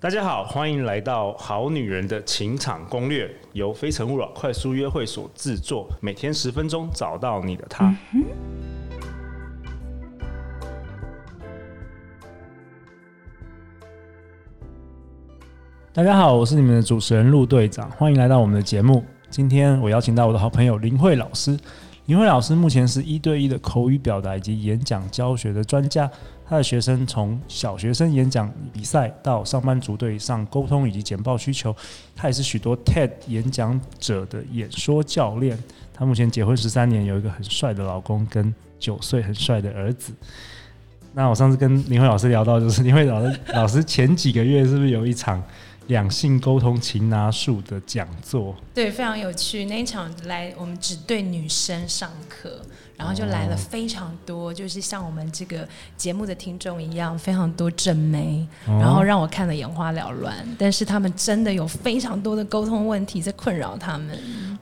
大家好，欢迎来到《好女人的情场攻略》，由非诚勿扰快速约会所制作，每天十分钟，找到你的他。大家好，我是你们的主持人陆队长，欢迎来到我们的节目。今天我邀请到我的好朋友林慧老师。林慧老师目前是一对一的口语表达以及演讲教学的专家。他的学生从小学生演讲比赛到上班族对上沟通以及简报需求，他也是许多 TED 演讲者的演说教练。他目前结婚十三年，有一个很帅的老公跟九岁很帅的儿子。那我上次跟林慧老师聊到，就是林慧老师老师前几个月是不是有一场两性沟通擒拿术的讲座？对，非常有趣。那一场来，我们只对女生上课。然后就来了非常多，就是像我们这个节目的听众一样，非常多正妹，然后让我看了眼花缭乱。但是他们真的有非常多的沟通问题在困扰他们。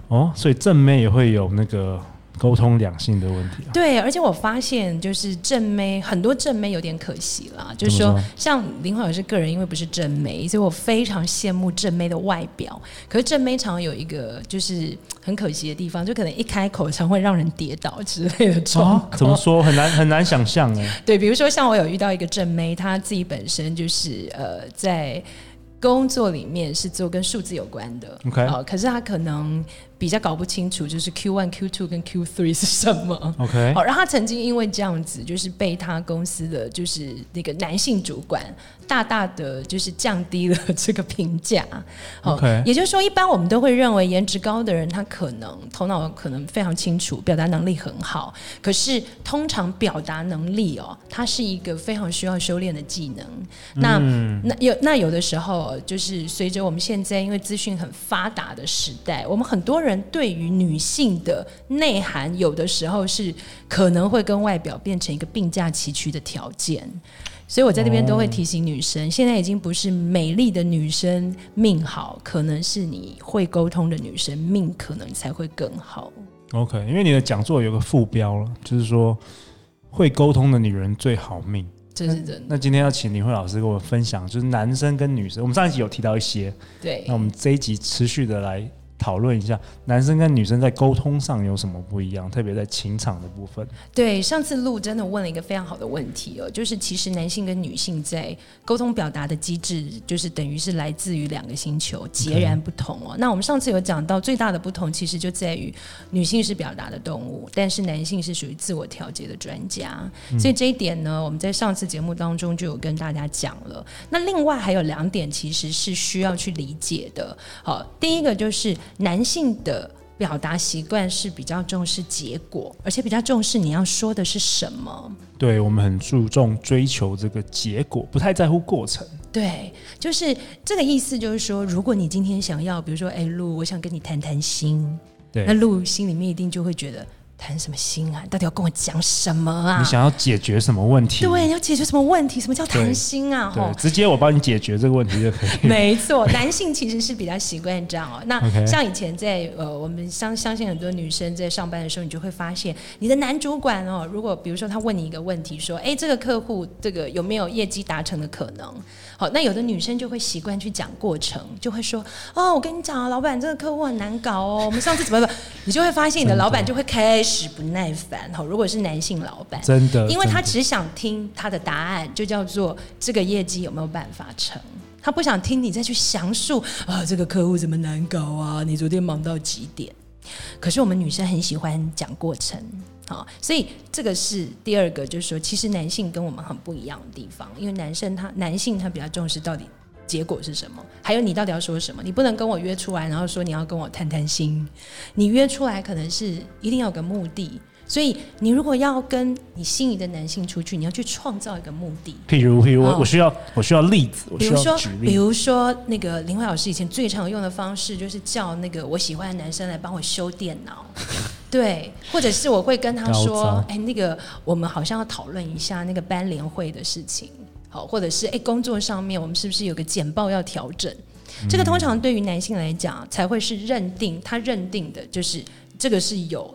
哦，所以正妹也会有那个。沟通两性的问题啊，对，而且我发现就是正妹很多正妹有点可惜啦，就是说像林慧老师个人，因为不是正妹，所以我非常羡慕正妹的外表。可是正妹常常有一个就是很可惜的地方，就可能一开口常会让人跌倒之类的状况。哦，怎么说？很难很难想象哎。对，比如说像我有遇到一个正妹，她自己本身就是呃在工作里面是做跟数字有关的，OK，呃，可是她可能。比较搞不清楚，就是 Q one、Q two 跟 Q three 是什么？OK，好，然后他曾经因为这样子，就是被他公司的就是那个男性主管大大的就是降低了这个评价。OK，也就是说，一般我们都会认为颜值高的人，他可能头脑可能非常清楚，表达能力很好。可是通常表达能力哦，它是一个非常需要修炼的技能。那、嗯、那有那有的时候，就是随着我们现在因为资讯很发达的时代，我们很多人。人对于女性的内涵，有的时候是可能会跟外表变成一个并驾齐驱的条件，所以我在这边都会提醒女生，现在已经不是美丽的女生命好，可能是你会沟通的女生命可能才会更好。OK，因为你的讲座有个副标了，就是说会沟通的女人最好命，这是真的。那今天要请林慧老师跟我分享，就是男生跟女生，我们上一集有提到一些，对，那我们这一集持续的来。讨论一下男生跟女生在沟通上有什么不一样，特别在情场的部分。对，上次陆真的问了一个非常好的问题哦，就是其实男性跟女性在沟通表达的机制，就是等于是来自于两个星球，截然不同哦。那我们上次有讲到最大的不同，其实就在于女性是表达的动物，但是男性是属于自我调节的专家。嗯。所以这一点呢，我们在上次节目当中就有跟大家讲了。那另外还有两点，其实是需要去理解的。好，第一个就是。男性的表达习惯是比较重视结果，而且比较重视你要说的是什么。对，我们很注重追求这个结果，不太在乎过程。对，就是这个意思。就是说，如果你今天想要，比如说，哎，露，我想跟你谈谈心，对，那露心里面一定就会觉得。谈什么心啊？到底要跟我讲什么啊？你想要解决什么问题？对，你要解决什么问题？什么叫谈心啊？对，直接我帮你解决这个问题就可以。没错，男性其实是比较习惯这样哦。那 像以前在呃，我们相相信很多女生在上班的时候，你就会发现，你的男主管哦，如果比如说他问你一个问题，说，哎，这个客户这个有没有业绩达成的可能？好，那有的女生就会习惯去讲过程，就会说，哦，我跟你讲啊，老板这个客户很难搞哦，我们上次怎么怎么，你就会发现你的老板就会开始。不耐烦哈，如果是男性老板，真的，因为他只想听他的答案，就叫做这个业绩有没有办法成，他不想听你再去详述啊，这个客户怎么难搞啊，你昨天忙到几点？可是我们女生很喜欢讲过程，好，所以这个是第二个，就是说，其实男性跟我们很不一样的地方，因为男生他男性他比较重视到底。结果是什么？还有你到底要说什么？你不能跟我约出来，然后说你要跟我谈谈心。你约出来可能是一定要有个目的，所以你如果要跟你心仪的男性出去，你要去创造一个目的。譬如，譬如我我需要我需要例子，比如说比如说那个林慧老师以前最常用的方式就是叫那个我喜欢的男生来帮我修电脑，对，或者是我会跟他说，哎，那个我们好像要讨论一下那个班联会的事情。好，或者是诶，工作上面我们是不是有个简报要调整？嗯。这个通常对于男性来讲，才会是认定他认定的，就是这个是有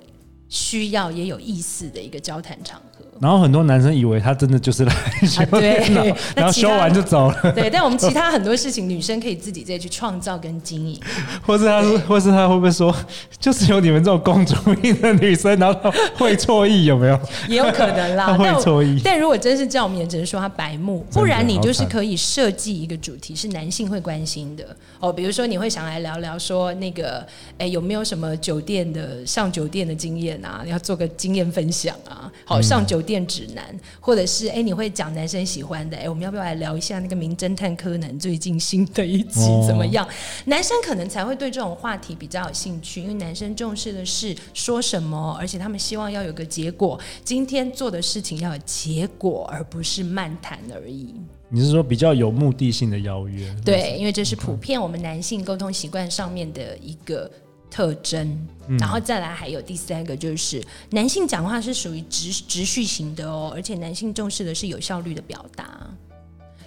需要也有意思的一个交谈场合。然后很多男生以为他真的就是来 修电脑，然后修完就走了。对，但我们其他很多事情，女生可以自己再去创造跟经营。或是他，或是他会不会说，就是有你们这种公主病的女生，然后会错意，有没有？也有可能啦，会错意。但如果真是这样，我们也只能说他白目。不然你就是可以设计一个主题，是男性会关心的哦。比如说，你会想来聊聊说那个，哎，有没有什么酒店的上酒店的经验啊？你要做个经验分享啊？好，上酒店。指南，或者是哎、欸，你会讲男生喜欢的哎、欸，我们要不要来聊一下那个名侦探柯南最近新的一集怎么样？哦、男生可能才会对这种话题比较有兴趣，因为男生重视的是说什么，而且他们希望要有个结果。今天做的事情要有结果，而不是漫谈而已。你是说比较有目的性的邀约？对，因为这是普遍我们男性沟通习惯上面的一个。特征，然后再来还有第三个，就是男性讲话是属于直直叙型的哦，而且男性重视的是有效率的表达，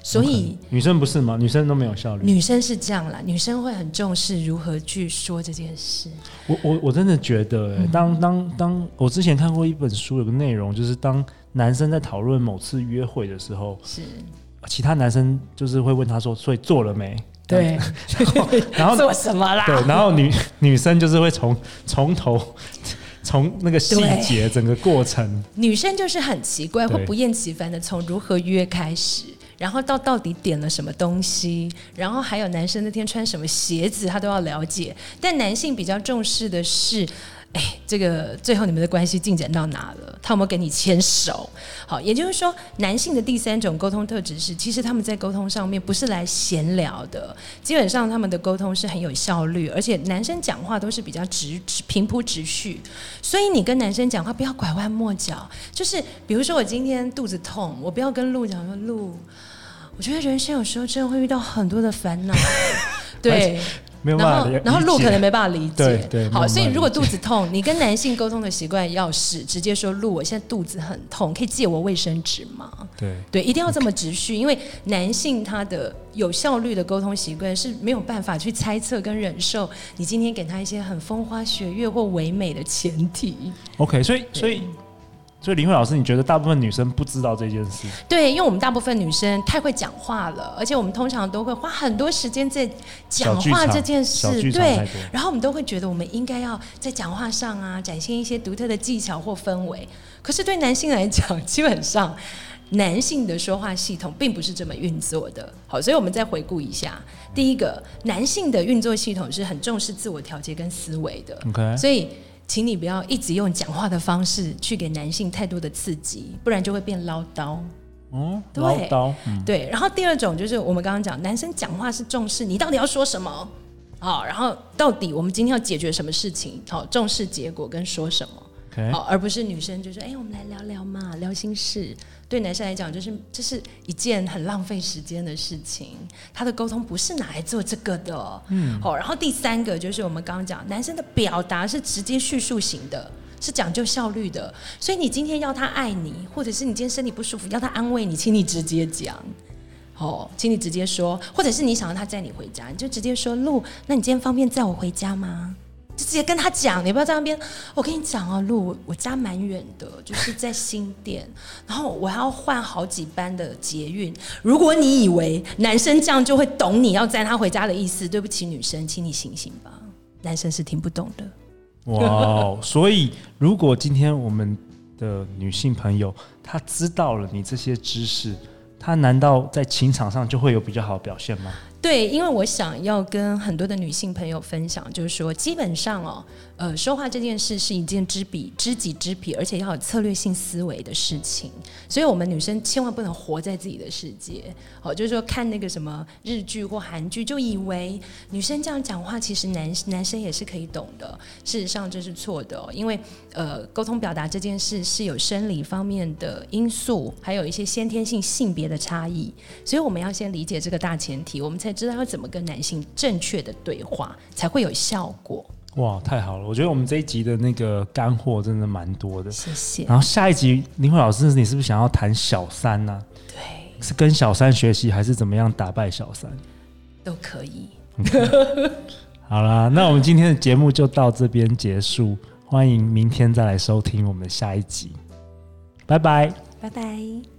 所以女生不是吗？女生都没有效率。女生是这样啦，女生会很重视如何去说这件事。我我我真的觉得，当当当，我之前看过一本书，有个内容就是，当男生在讨论某次约会的时候，是其他男生就是会问他说：“所以做了没？”对，然后 做什么啦？对，然后女女生就是会从从头 从那个细节整个过程，女生就是很奇怪，会不厌其烦的从如何约开始，然后到到底点了什么东西，然后还有男生那天穿什么鞋子，他都要了解。但男性比较重视的是。哎，这个最后你们的关系进展到哪了？他有没有给你牵手？好，也就是说，男性的第三种沟通特质是，其实他们在沟通上面不是来闲聊的，基本上他们的沟通是很有效率，而且男生讲话都是比较直、平铺直叙，所以你跟男生讲话不要拐弯抹角，就是比如说我今天肚子痛，我不要跟鹿讲说鹿，我觉得人生有时候真的会遇到很多的烦恼，对。然后，然后路可能没办法理解。对对。好，所以如果肚子痛，你跟男性沟通的习惯要是直接说：“路，我现在肚子很痛，可以借我卫生纸吗？”对对，一定要这么直叙，因为男性他的有效率的沟通习惯是没有办法去猜测跟忍受你今天给他一些很风花雪月或唯美的前提。OK，所以所以。所以林慧老师，你觉得大部分女生不知道这件事？对，因为我们大部分女生太会讲话了，而且我们通常都会花很多时间在讲话这件事。对，然后我们都会觉得我们应该要在讲话上啊，展现一些独特的技巧或氛围。可是对男性来讲，基本上男性的说话系统并不是这么运作的。好，所以我们再回顾一下，第一个，男性的运作系统是很重视自我调节跟思维的。OK，所以。请你不要一直用讲话的方式去给男性太多的刺激，不然就会变唠叨。哦，对唠叨。嗯，对。然后第二种就是我们刚刚讲，男生讲话是重视你到底要说什么，好，然后到底我们今天要解决什么事情，好，重视结果跟说什么。好，而不是女生就说：“哎、欸，我们来聊聊嘛，聊心事。”对男生来讲，就是这是一件很浪费时间的事情。他的沟通不是拿来做这个的。嗯，好。然后第三个就是我们刚刚讲，男生的表达是直接叙述型的，是讲究效率的。所以你今天要他爱你，或者是你今天身体不舒服要他安慰你，请你直接讲。哦，请你直接说，或者是你想要他载你回家，你就直接说：“路，那你今天方便载我回家吗？”就直接跟他讲，你不要在那边。我跟你讲啊，路我家蛮远的，就是在新店，然后我要换好几班的捷运。如果你以为男生这样就会懂你要载他回家的意思，对不起，女生，请你醒醒吧，男生是听不懂的。哇，所以如果今天我们的女性朋友她知道了你这些知识，她难道在情场上就会有比较好的表现吗？对，因为我想要跟很多的女性朋友分享，就是说，基本上哦，呃，说话这件事是一件知彼知己知彼，而且要有策略性思维的事情。所以，我们女生千万不能活在自己的世界。哦，就是说，看那个什么日剧或韩剧，就以为女生这样讲话，其实男男生也是可以懂的。事实上，这是错的，因为呃，沟通表达这件事是有生理方面的因素，还有一些先天性性别的差异。所以，我们要先理解这个大前提，我们才。知道要怎么跟男性正确的对话才会有效果。哇，太好了！我觉得我们这一集的那个干货真的蛮多的。谢谢。然后下一集林慧老师，你是不是想要谈小三呢、啊？对，是跟小三学习，还是怎么样打败小三？都可以。Okay. 好啦，那我们今天的节目就到这边结束。欢迎明天再来收听我们的下一集。拜拜，拜拜。